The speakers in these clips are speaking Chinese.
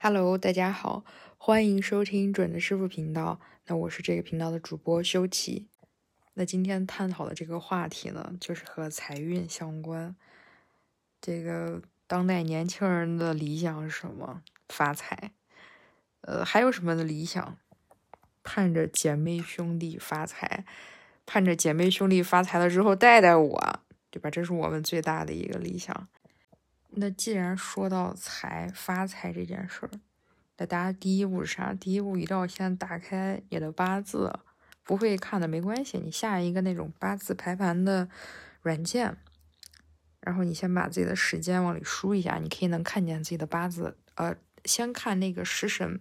Hello，大家好，欢迎收听准的师傅频道。那我是这个频道的主播修齐。那今天探讨的这个话题呢，就是和财运相关。这个当代年轻人的理想是什么？发财。呃，还有什么的理想？盼着姐妹兄弟发财，盼着姐妹兄弟发财了之后带带我，对吧？这是我们最大的一个理想。那既然说到财发财这件事儿，那大家第一步是啥？第一步一定要先打开你的八字，不会看的没关系，你下一个那种八字排盘的软件，然后你先把自己的时间往里输一下，你可以能看见自己的八字。呃，先看那个食神，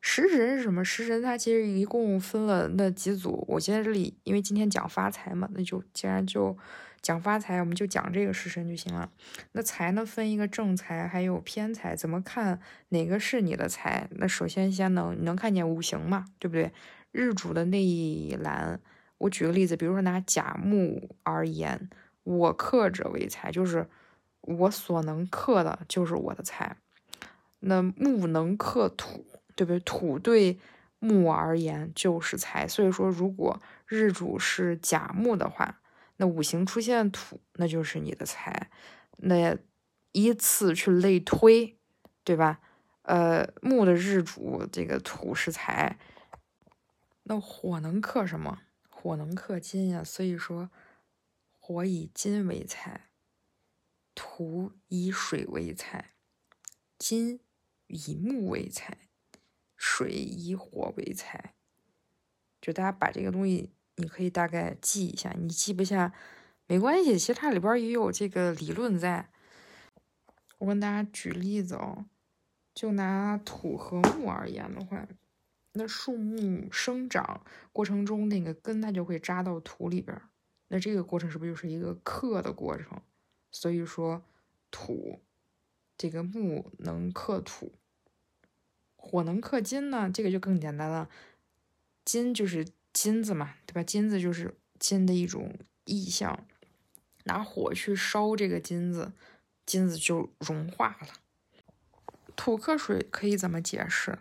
食神是什么？食神它其实一共分了那几组。我现在这里因为今天讲发财嘛，那就既然就。讲发财，我们就讲这个食神就行了。那财呢，分一个正财，还有偏财。怎么看哪个是你的财？那首先先能能看见五行嘛，对不对？日主的那一栏，我举个例子，比如说拿甲木而言，我克者为财，就是我所能克的就是我的财。那木能克土，对不对？土对木而言就是财。所以说，如果日主是甲木的话，那五行出现土，那就是你的财。那依次去类推，对吧？呃，木的日主这个土是财，那火能克什么？火能克金呀。所以说，火以金为财，土以水为财，金以木为财，水以火为财。就大家把这个东西。你可以大概记一下，你记不下没关系，其实它里边也有这个理论在。我跟大家举例子哦，就拿土和木而言的话，那树木生长过程中那个根它就会扎到土里边，那这个过程是不是就是一个克的过程？所以说土这个木能克土，火能克金呢，这个就更简单了，金就是。金子嘛，对吧？金子就是金的一种意象，拿火去烧这个金子，金子就融化了。土克水可以怎么解释？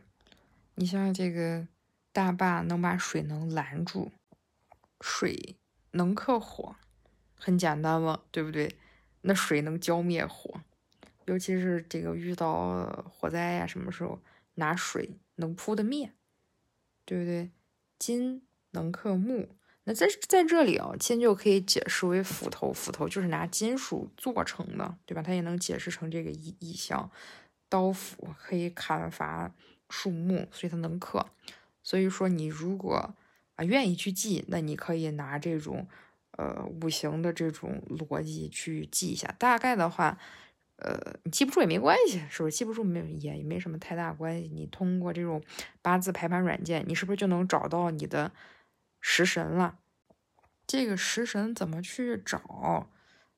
你像这个大坝能把水能拦住，水能克火，很简单嘛，对不对？那水能浇灭火，尤其是这个遇到火灾呀，什么时候拿水能扑的灭，对不对？金。能克木，那在在这里啊，金就可以解释为斧头，斧头就是拿金属做成的，对吧？它也能解释成这个意意象，刀斧可以砍伐树木，所以它能克。所以说，你如果啊愿意去记，那你可以拿这种呃五行的这种逻辑去记一下。大概的话，呃，你记不住也没关系，是不是？记不住没也也没什么太大关系。你通过这种八字排盘软件，你是不是就能找到你的？食神了，这个食神怎么去找？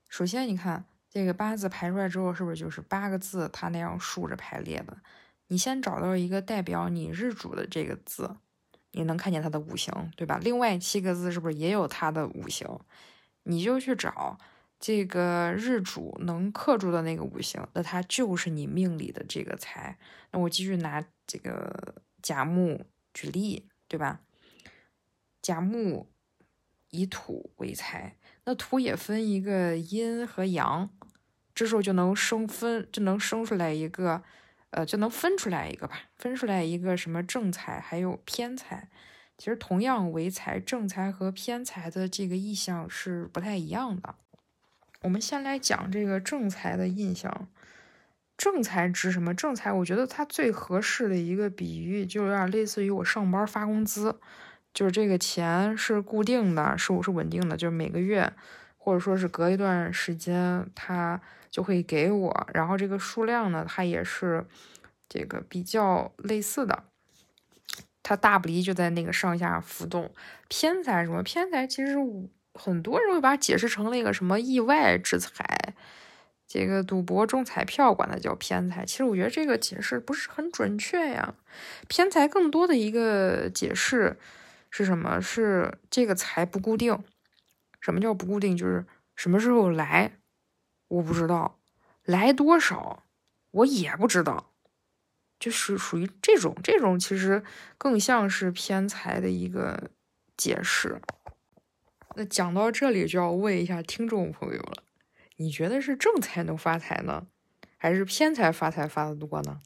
首先，你看这个八字排出来之后，是不是就是八个字？它那样竖着排列的。你先找到一个代表你日主的这个字，你能看见它的五行，对吧？另外七个字是不是也有它的五行？你就去找这个日主能克住的那个五行，那它就是你命里的这个财。那我继续拿这个甲木举例，对吧？甲木以土为财，那土也分一个阴和阳，这时候就能生分，就能生出来一个，呃，就能分出来一个吧，分出来一个什么正财，还有偏财。其实同样为财，正财和偏财的这个意象是不太一样的。我们先来讲这个正财的印象。正财指什么？正财，我觉得它最合适的一个比喻，就有点类似于我上班发工资。就是这个钱是固定的，是是稳定的，就是每个月或者说是隔一段时间，他就会给我。然后这个数量呢，它也是这个比较类似的，它大不离就在那个上下浮动。偏财什么？偏财其实很多人会把它解释成那个什么意外之财，这个赌博中彩票管它叫偏财。其实我觉得这个解释不是很准确呀，偏财更多的一个解释。是什么？是这个财不固定。什么叫不固定？就是什么时候来，我不知道；来多少，我也不知道。就是属于这种，这种其实更像是偏财的一个解释。那讲到这里，就要问一下听众朋友了，你觉得是正财能发财呢，还是偏财发财发的多呢？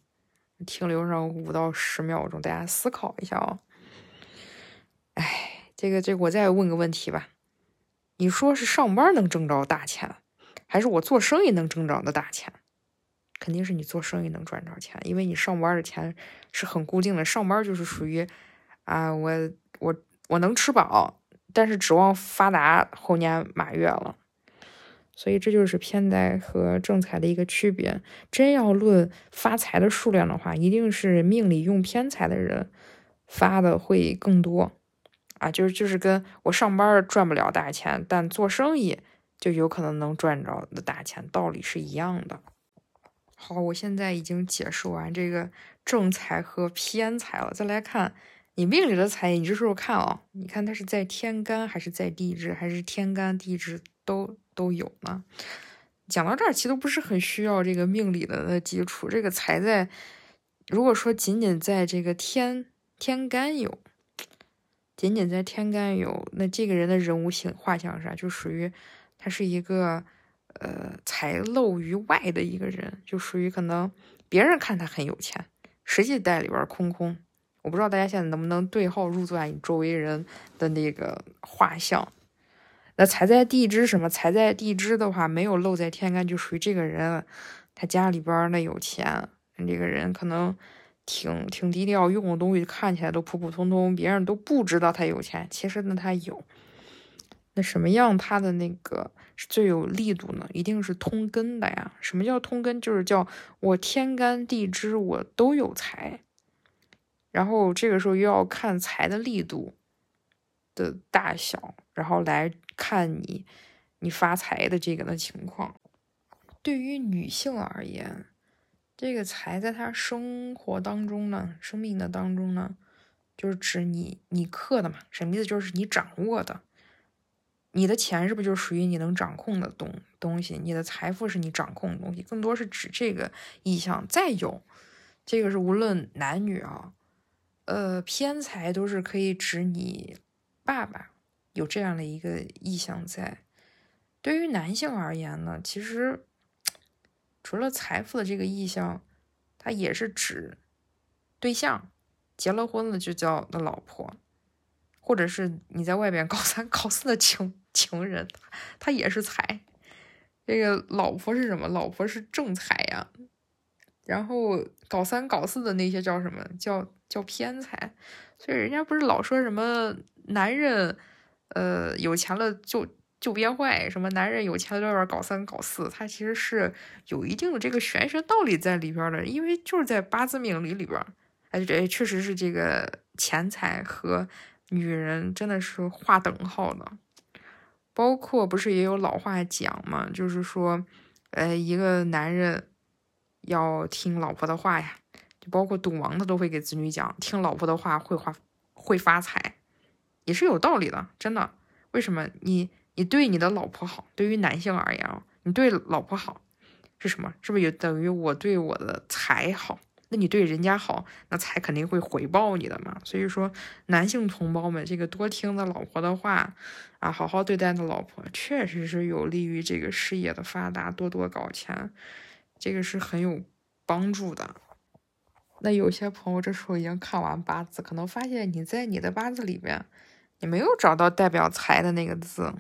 停留上五到十秒钟，大家思考一下哦。哎，这个，这我再问个问题吧，你说是上班能挣着大钱，还是我做生意能挣着的大钱？肯定是你做生意能赚着钱，因为你上班的钱是很固定的。上班就是属于啊，我我我能吃饱，但是指望发达猴年马月了。所以这就是偏财和正财的一个区别。真要论发财的数量的话，一定是命里用偏财的人发的会更多啊。就是就是跟我上班赚不了大钱，但做生意就有可能能赚着的大钱，道理是一样的。好，我现在已经解释完这个正财和偏财了。再来看你命里的财，你这时候看啊，你看它是在天干还是在地支，还是天干地支都都有呢？讲到这儿，其实都不是很需要这个命理的基础。这个财在，如果说仅仅在这个天天干有，仅仅在天干有，那这个人的人物性画像上就属于他是一个。呃，财露于外的一个人，就属于可能别人看他很有钱，实际袋里边空空。我不知道大家现在能不能对号入座，你周围人的那个画像。那财在地支什么？财在地支的话，没有露在天干，就属于这个人，他家里边那有钱。这个人可能挺挺低调，用的东西看起来都普普通通，别人都不知道他有钱，其实呢他有。那什么样他的那个？是最有力度呢，一定是通根的呀。什么叫通根？就是叫我天干地支我都有财，然后这个时候又要看财的力度的大小，然后来看你你发财的这个的情况。对于女性而言，这个财在他生活当中呢，生命的当中呢，就是指你你克的嘛，什么意思？就是你掌握的。你的钱是不是就属于你能掌控的东东西？你的财富是你掌控的东西，更多是指这个意向。再有，这个是无论男女啊，呃，偏财都是可以指你爸爸有这样的一个意向在。对于男性而言呢，其实除了财富的这个意向，它也是指对象，结了婚了就叫那老婆，或者是你在外边高三高四的情。情人，他也是财。这个老婆是什么？老婆是正财呀。然后搞三搞四的那些叫什么？叫叫偏财。所以人家不是老说什么男人，呃，有钱了就就变坏，什么男人有钱在外边搞三搞四，他其实是有一定的这个玄学道理在里边的。因为就是在八字命理里边，哎，这确实是这个钱财和女人真的是划等号的。包括不是也有老话讲嘛，就是说，呃，一个男人要听老婆的话呀，就包括赌王他都会给子女讲，听老婆的话会发会发财，也是有道理的，真的。为什么？你你对你的老婆好，对于男性而言啊，你对老婆好是什么？是不是也等于我对我的财好？那你对人家好，那财肯定会回报你的嘛。所以说，男性同胞们，这个多听的老婆的话啊，好好对待的老婆，确实是有利于这个事业的发达，多多搞钱，这个是很有帮助的。那有些朋友这时候已经看完八字，可能发现你在你的八字里边，你没有找到代表财的那个字，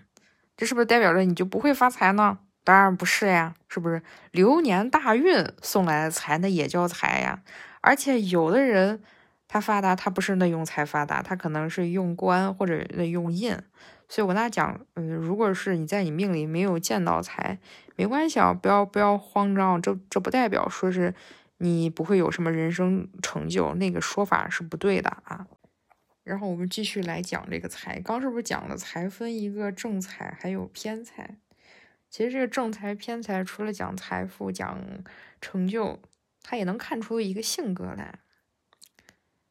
这是不是代表着你就不会发财呢？当然不是呀，是不是流年大运送来的财，那也叫财呀？而且有的人他发达，他不是那用财发达，他可能是用官或者那用印。所以我跟他讲，嗯，如果是你在你命里没有见到财，没关系啊，不要不要慌张，这这不代表说是你不会有什么人生成就，那个说法是不对的啊。然后我们继续来讲这个财，刚是不是讲了财分一个正财还有偏财？其实这个正财偏财，除了讲财富、讲成就，他也能看出一个性格来。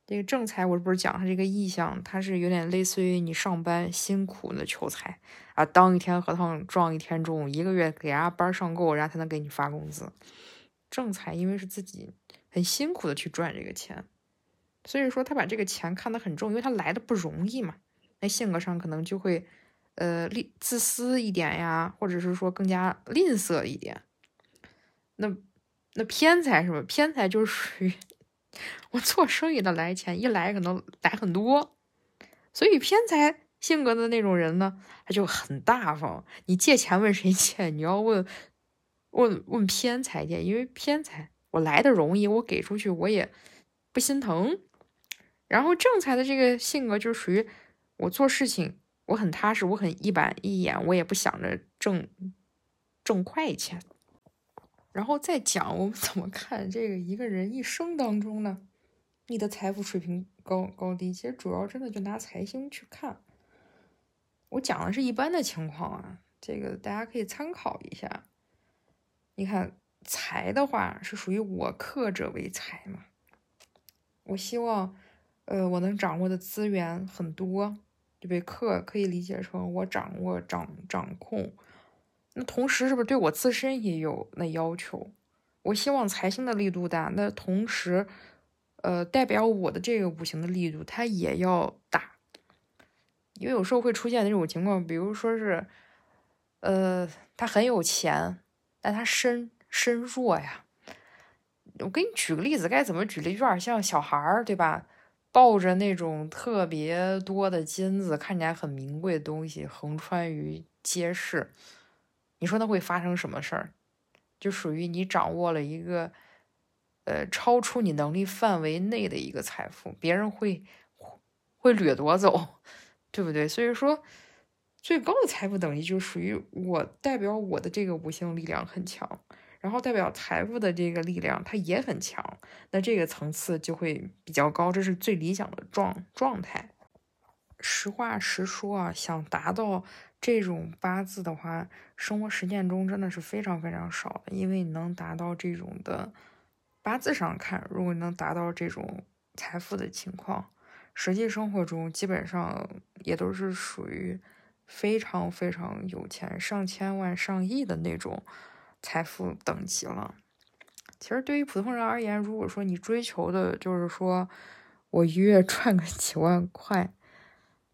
这个正财，我不是讲他这个意象，他是有点类似于你上班辛苦的求财啊，当一天和尚撞一天钟，一个月给人家班上够，人家才能给你发工资。正财因为是自己很辛苦的去赚这个钱，所以说他把这个钱看得很重，因为他来的不容易嘛。那性格上可能就会，呃，吝自私一点呀，或者是说更加吝啬一点。那那偏财是吧？偏财就是属于我做生意的来钱，一来可能来很多，所以偏财性格的那种人呢，他就很大方。你借钱问谁借？你要问问问偏财借，因为偏财我来的容易，我给出去我也不心疼。然后正财的这个性格就属于。我做事情我很踏实，我很一板一眼，我也不想着挣挣快钱。然后再讲我们怎么看这个一个人一生当中呢？你的财富水平高高低，其实主要真的就拿财星去看。我讲的是一般的情况啊，这个大家可以参考一下。你看财的话是属于我克者为财嘛？我希望，呃，我能掌握的资源很多。对不对？克可以理解成我掌握、掌掌控。那同时是不是对我自身也有那要求？我希望财星的力度大，那同时，呃，代表我的这个五行的力度它也要大。因为有时候会出现那种情况，比如说是，呃，他很有钱，但他身身弱呀。我给你举个例子，该怎么举例？有点像小孩儿，对吧？抱着那种特别多的金子，看起来很名贵的东西，横穿于街市，你说那会发生什么事儿？就属于你掌握了一个，呃，超出你能力范围内的一个财富，别人会会掠夺走，对不对？所以说，最高的财富等级就属于我代表我的这个五行力量很强。然后代表财富的这个力量，它也很强，那这个层次就会比较高，这是最理想的状状态。实话实说啊，想达到这种八字的话，生活实践中真的是非常非常少的。因为能达到这种的八字上看，如果能达到这种财富的情况，实际生活中基本上也都是属于非常非常有钱，上千万、上亿的那种。财富等级了。其实对于普通人而言，如果说你追求的就是说我一月赚个几万块，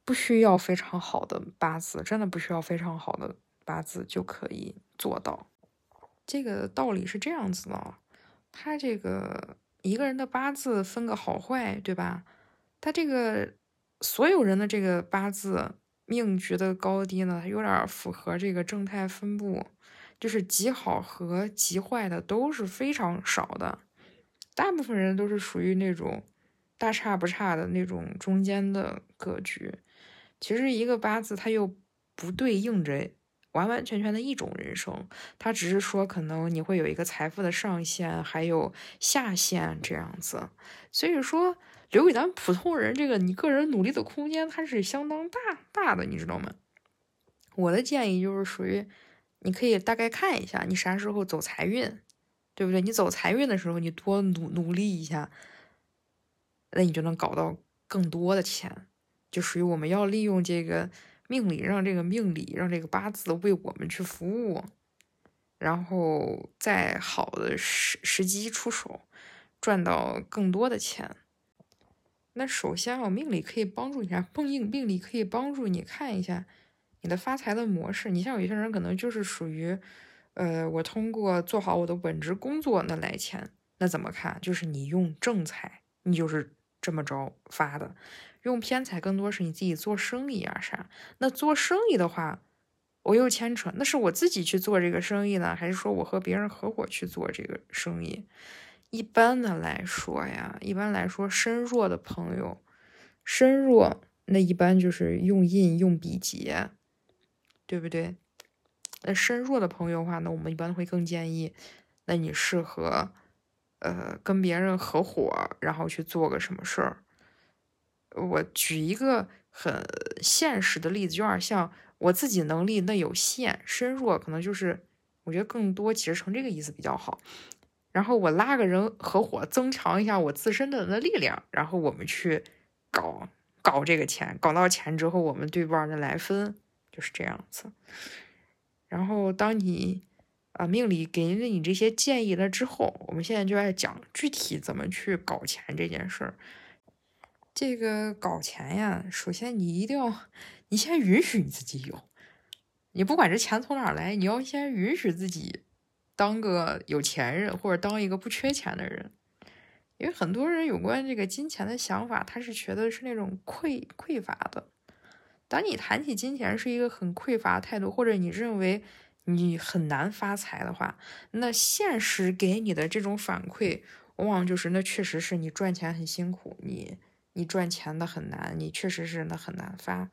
不需要非常好的八字，真的不需要非常好的八字就可以做到。这个道理是这样子的，他这个一个人的八字分个好坏，对吧？他这个所有人的这个八字命局的高低呢，有点符合这个正态分布。就是极好和极坏的都是非常少的，大部分人都是属于那种大差不差的那种中间的格局。其实一个八字它又不对应着完完全全的一种人生，它只是说可能你会有一个财富的上限，还有下限这样子。所以说留给咱们普通人这个你个人努力的空间，它是相当大大的，你知道吗？我的建议就是属于。你可以大概看一下，你啥时候走财运，对不对？你走财运的时候，你多努努力一下，那你就能搞到更多的钱。就属于我们要利用这个命理，让这个命理，让这个八字为我们去服务，然后在好的时时机出手，赚到更多的钱。那首先啊，命理可以帮助你啥？碰硬命理可以帮助你看一下。你的发财的模式，你像有些人可能就是属于，呃，我通过做好我的本职工作那来钱，那怎么看？就是你用正财，你就是这么着发的；用偏财，更多是你自己做生意啊啥。那做生意的话，我又牵扯，那是我自己去做这个生意呢，还是说我和别人合伙去做这个生意？一般的来说呀，一般来说身弱的朋友，身弱那一般就是用印用比劫。对不对？那身弱的朋友的话，那我们一般会更建议，那你适合，呃，跟别人合伙，然后去做个什么事儿。我举一个很现实的例子，有点像我自己能力那有限，身弱可能就是，我觉得更多其实成这个意思比较好。然后我拉个人合伙，增强一下我自身的那力量，然后我们去搞搞这个钱，搞到钱之后，我们对半的来分。就是这样子，然后当你啊，命理给了你这些建议了之后，我们现在就来讲具体怎么去搞钱这件事儿。这个搞钱呀，首先你一定要，你先允许你自己有，你不管这钱从哪来，你要先允许自己当个有钱人，或者当一个不缺钱的人。因为很多人有关这个金钱的想法，他是觉得是那种匮匮乏的。当你谈起金钱是一个很匮乏态度，或者你认为你很难发财的话，那现实给你的这种反馈，往往就是那确实是你赚钱很辛苦，你你赚钱的很难，你确实是那很难发。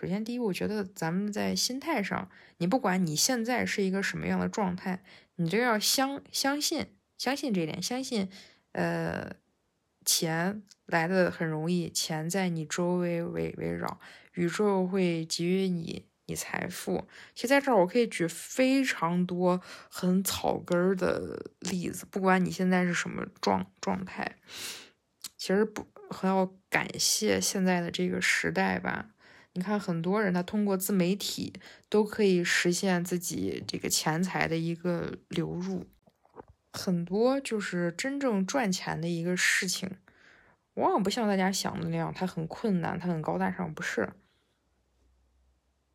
首先，第一，我觉得咱们在心态上，你不管你现在是一个什么样的状态，你就要相相信相信这一点，相信。呃，钱来的很容易，钱在你周围围围绕，宇宙会给予你你财富。其实在这儿我可以举非常多很草根儿的例子，不管你现在是什么状状态，其实不很要感谢现在的这个时代吧。你看，很多人他通过自媒体都可以实现自己这个钱财的一个流入。很多就是真正赚钱的一个事情，往往不像大家想的那样，它很困难，它很高大上，不是。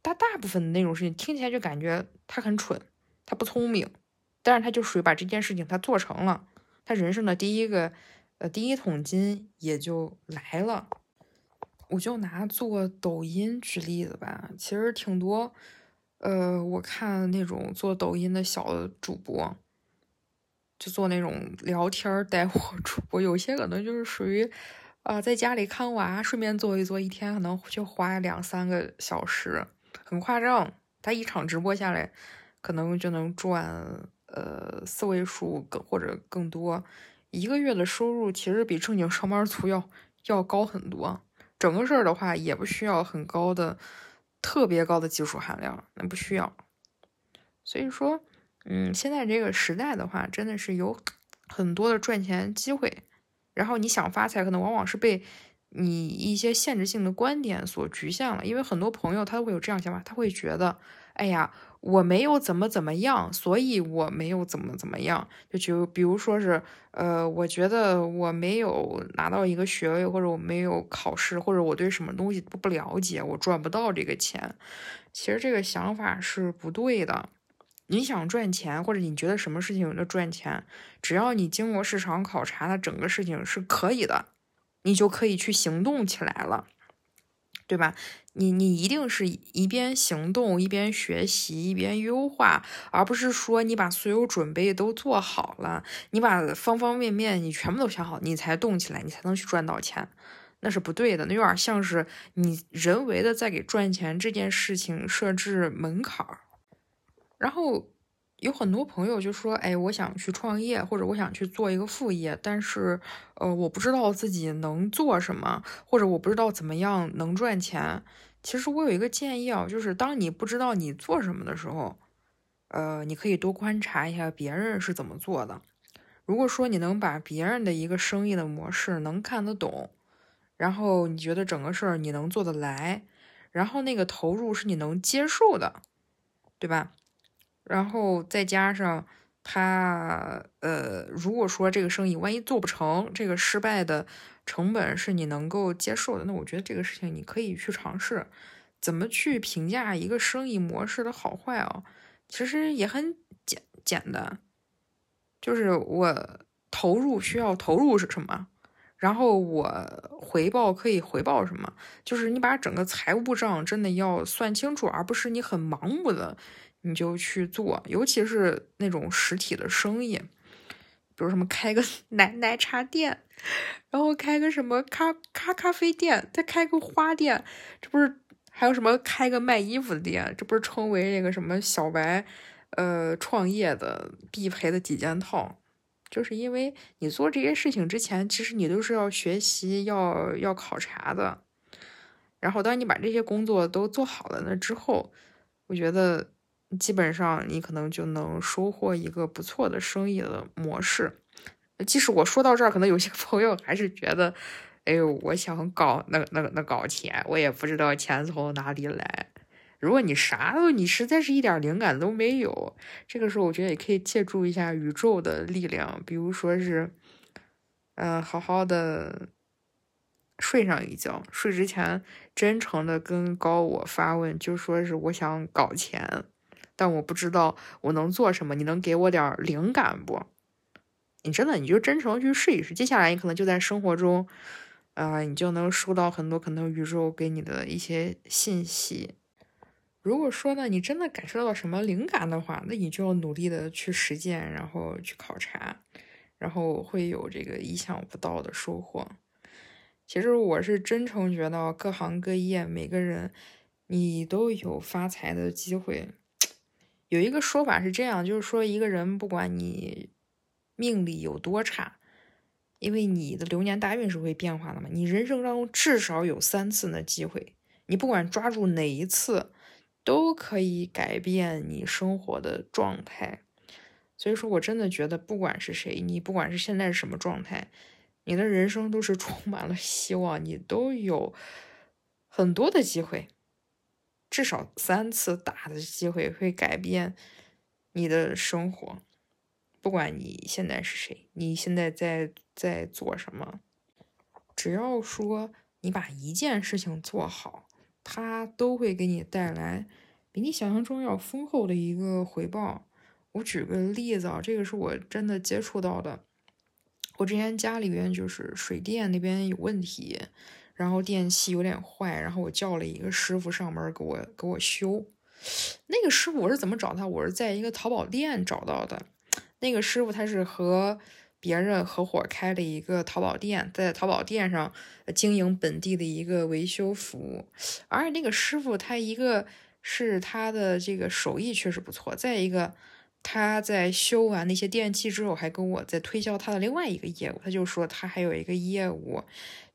他大部分的那种事情听起来就感觉他很蠢，他不聪明，但是他就属于把这件事情他做成了，他人生的第一个呃第一桶金也就来了。我就拿做抖音举例子吧，其实挺多，呃，我看那种做抖音的小主播。就做那种聊天带货主播，有些可能就是属于，呃，在家里看娃，顺便做一做，一天可能就花两三个小时，很夸张。他一场直播下来，可能就能赚呃四位数更或者更多，一个月的收入其实比正经上班族要要高很多。整个事儿的话，也不需要很高的、特别高的技术含量，那不需要。所以说。嗯，现在这个时代的话，真的是有很多的赚钱机会。然后你想发财，可能往往是被你一些限制性的观点所局限了。因为很多朋友他会有这样想法，他会觉得，哎呀，我没有怎么怎么样，所以我没有怎么怎么样。就就比如说是，呃，我觉得我没有拿到一个学位，或者我没有考试，或者我对什么东西都不了解，我赚不到这个钱。其实这个想法是不对的。你想赚钱，或者你觉得什么事情能赚钱，只要你经过市场考察，它整个事情是可以的，你就可以去行动起来了，对吧？你你一定是一边行动一边学习一边优化，而不是说你把所有准备都做好了，你把方方面面你全部都想好，你才动起来，你才能去赚到钱，那是不对的，那有点像是你人为的在给赚钱这件事情设置门槛儿。然后有很多朋友就说：“哎，我想去创业，或者我想去做一个副业，但是，呃，我不知道自己能做什么，或者我不知道怎么样能赚钱。”其实我有一个建议啊，就是当你不知道你做什么的时候，呃，你可以多观察一下别人是怎么做的。如果说你能把别人的一个生意的模式能看得懂，然后你觉得整个事儿你能做得来，然后那个投入是你能接受的，对吧？然后再加上他，呃，如果说这个生意万一做不成，这个失败的成本是你能够接受的，那我觉得这个事情你可以去尝试。怎么去评价一个生意模式的好坏啊？其实也很简简单，就是我投入需要投入是什么，然后我回报可以回报什么，就是你把整个财务账真的要算清楚，而不是你很盲目的。你就去做，尤其是那种实体的生意，比如什么开个 奶奶茶店，然后开个什么咖咖咖啡店，再开个花店，这不是还有什么开个卖衣服的店，这不是称为那个什么小白，呃，创业的必赔的几件套，就是因为你做这些事情之前，其实你都是要学习、要要考察的，然后当你把这些工作都做好了那之后，我觉得。基本上你可能就能收获一个不错的生意的模式。即使我说到这儿，可能有些 朋友还是觉得，哎呦，我想搞那那那搞钱，我也不知道钱从哪里来。如果你啥都，你实在是一点灵感都没有，这个时候我觉得也可以借助一下宇宙的力量，比如说是，嗯，好好的睡上一觉，睡之前真诚的跟高我发问，就说是我想搞钱，但我不知道我能做什么，你能给我点灵感不？你真的你就真诚去试一试，接下来你可能就在生活中，啊，你就能收到很多可能宇宙给你的一些信息。如果说呢，你真的感受到什么灵感的话，那你就要努力的去实践，然后去考察，然后会有这个意想不到的收获。其实我是真诚觉得，各行各业每个人，你都有发财的机会。有一个说法是这样，就是说一个人不管你命里有多差，因为你的流年大运是会变化的嘛，你人生当中至少有三次的机会，你不管抓住哪一次。都可以改变你生活的状态，所以说我真的觉得，不管是谁，你不管是现在是什么状态，你的人生都是充满了希望，你都有很多的机会，至少三次大的机会会改变你的生活。不管你现在是谁，你现在在在做什么，只要说你把一件事情做好。它都会给你带来比你想象中要丰厚的一个回报。我举个例子啊，这个是我真的接触到的。我之前家里边就是水电那边有问题，然后电器有点坏，然后我叫了一个师傅上门给我给我修。那个师傅我是怎么找他？我是在一个淘宝店找到的。那个师傅他是和。别人合伙开了一个淘宝店，在淘宝店上经营本地的一个维修服务，而且那个师傅他一个是他的这个手艺确实不错，再一个。他在修完那些电器之后，还跟我在推销他的另外一个业务。他就说他还有一个业务，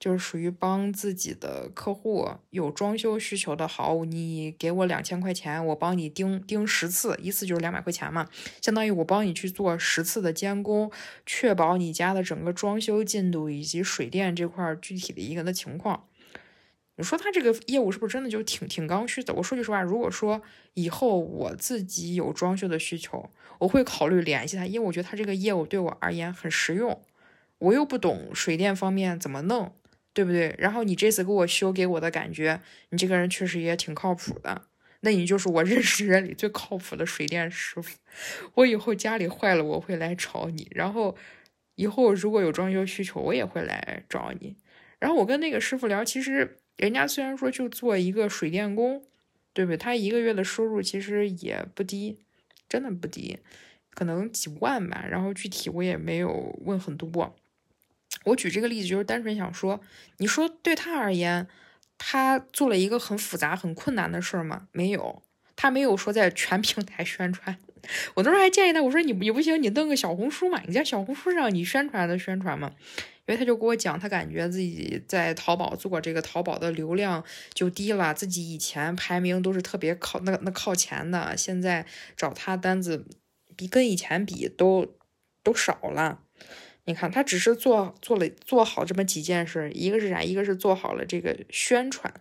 就是属于帮自己的客户有装修需求的。好，你给我两千块钱，我帮你盯盯十次，一次就是两百块钱嘛，相当于我帮你去做十次的监工，确保你家的整个装修进度以及水电这块具体的一个的情况。你说他这个业务是不是真的就挺挺刚需的？我说句实话，如果说以后我自己有装修的需求，我会考虑联系他，因为我觉得他这个业务对我而言很实用。我又不懂水电方面怎么弄，对不对？然后你这次给我修，给我的感觉，你这个人确实也挺靠谱的。那你就是我认识人里最靠谱的水电师傅。我以后家里坏了，我会来找你。然后以后如果有装修需求，我也会来找你。然后我跟那个师傅聊，其实。人家虽然说就做一个水电工，对不对？他一个月的收入其实也不低，真的不低，可能几万吧。然后具体我也没有问很多。我举这个例子就是单纯想说，你说对他而言，他做了一个很复杂、很困难的事儿吗？没有，他没有说在全平台宣传。我那时候还建议他，我说你你不行，你弄个小红书嘛，你在小红书上你宣传的宣传嘛。因为他就跟我讲，他感觉自己在淘宝做这个淘宝的流量就低了，自己以前排名都是特别靠那那靠前的，现在找他单子比跟以前比都都少了。你看，他只是做做了做好这么几件事，一个是啥？一个是做好了这个宣传，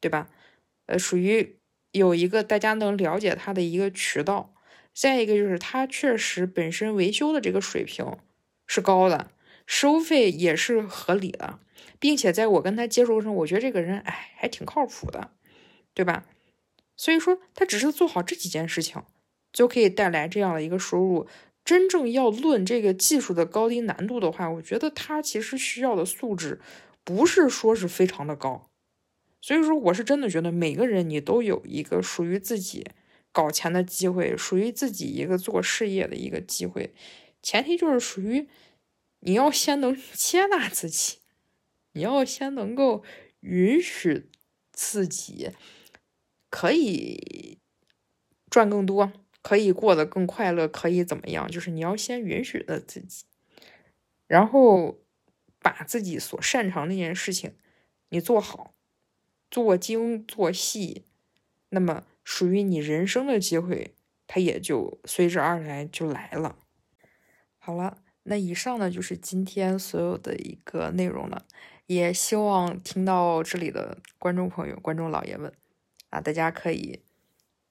对吧？呃，属于有一个大家能了解他的一个渠道。再一个就是他确实本身维修的这个水平是高的。收费也是合理的，并且在我跟他接触时，我觉得这个人哎还挺靠谱的，对吧？所以说他只是做好这几件事情，就可以带来这样的一个收入。真正要论这个技术的高低难度的话，我觉得他其实需要的素质不是说是非常的高。所以说，我是真的觉得每个人你都有一个属于自己搞钱的机会，属于自己一个做事业的一个机会，前提就是属于。你要先能接纳自己，你要先能够允许自己可以赚更多，可以过得更快乐，可以怎么样？就是你要先允许的自己，然后把自己所擅长那件事情你做好，做精做细，那么属于你人生的机会，它也就随之而来就来了。好了。那以上呢就是今天所有的一个内容了，也希望听到这里的观众朋友、观众老爷们啊，大家可以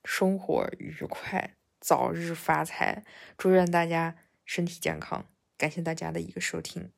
生活愉快，早日发财。祝愿大家身体健康，感谢大家的一个收听。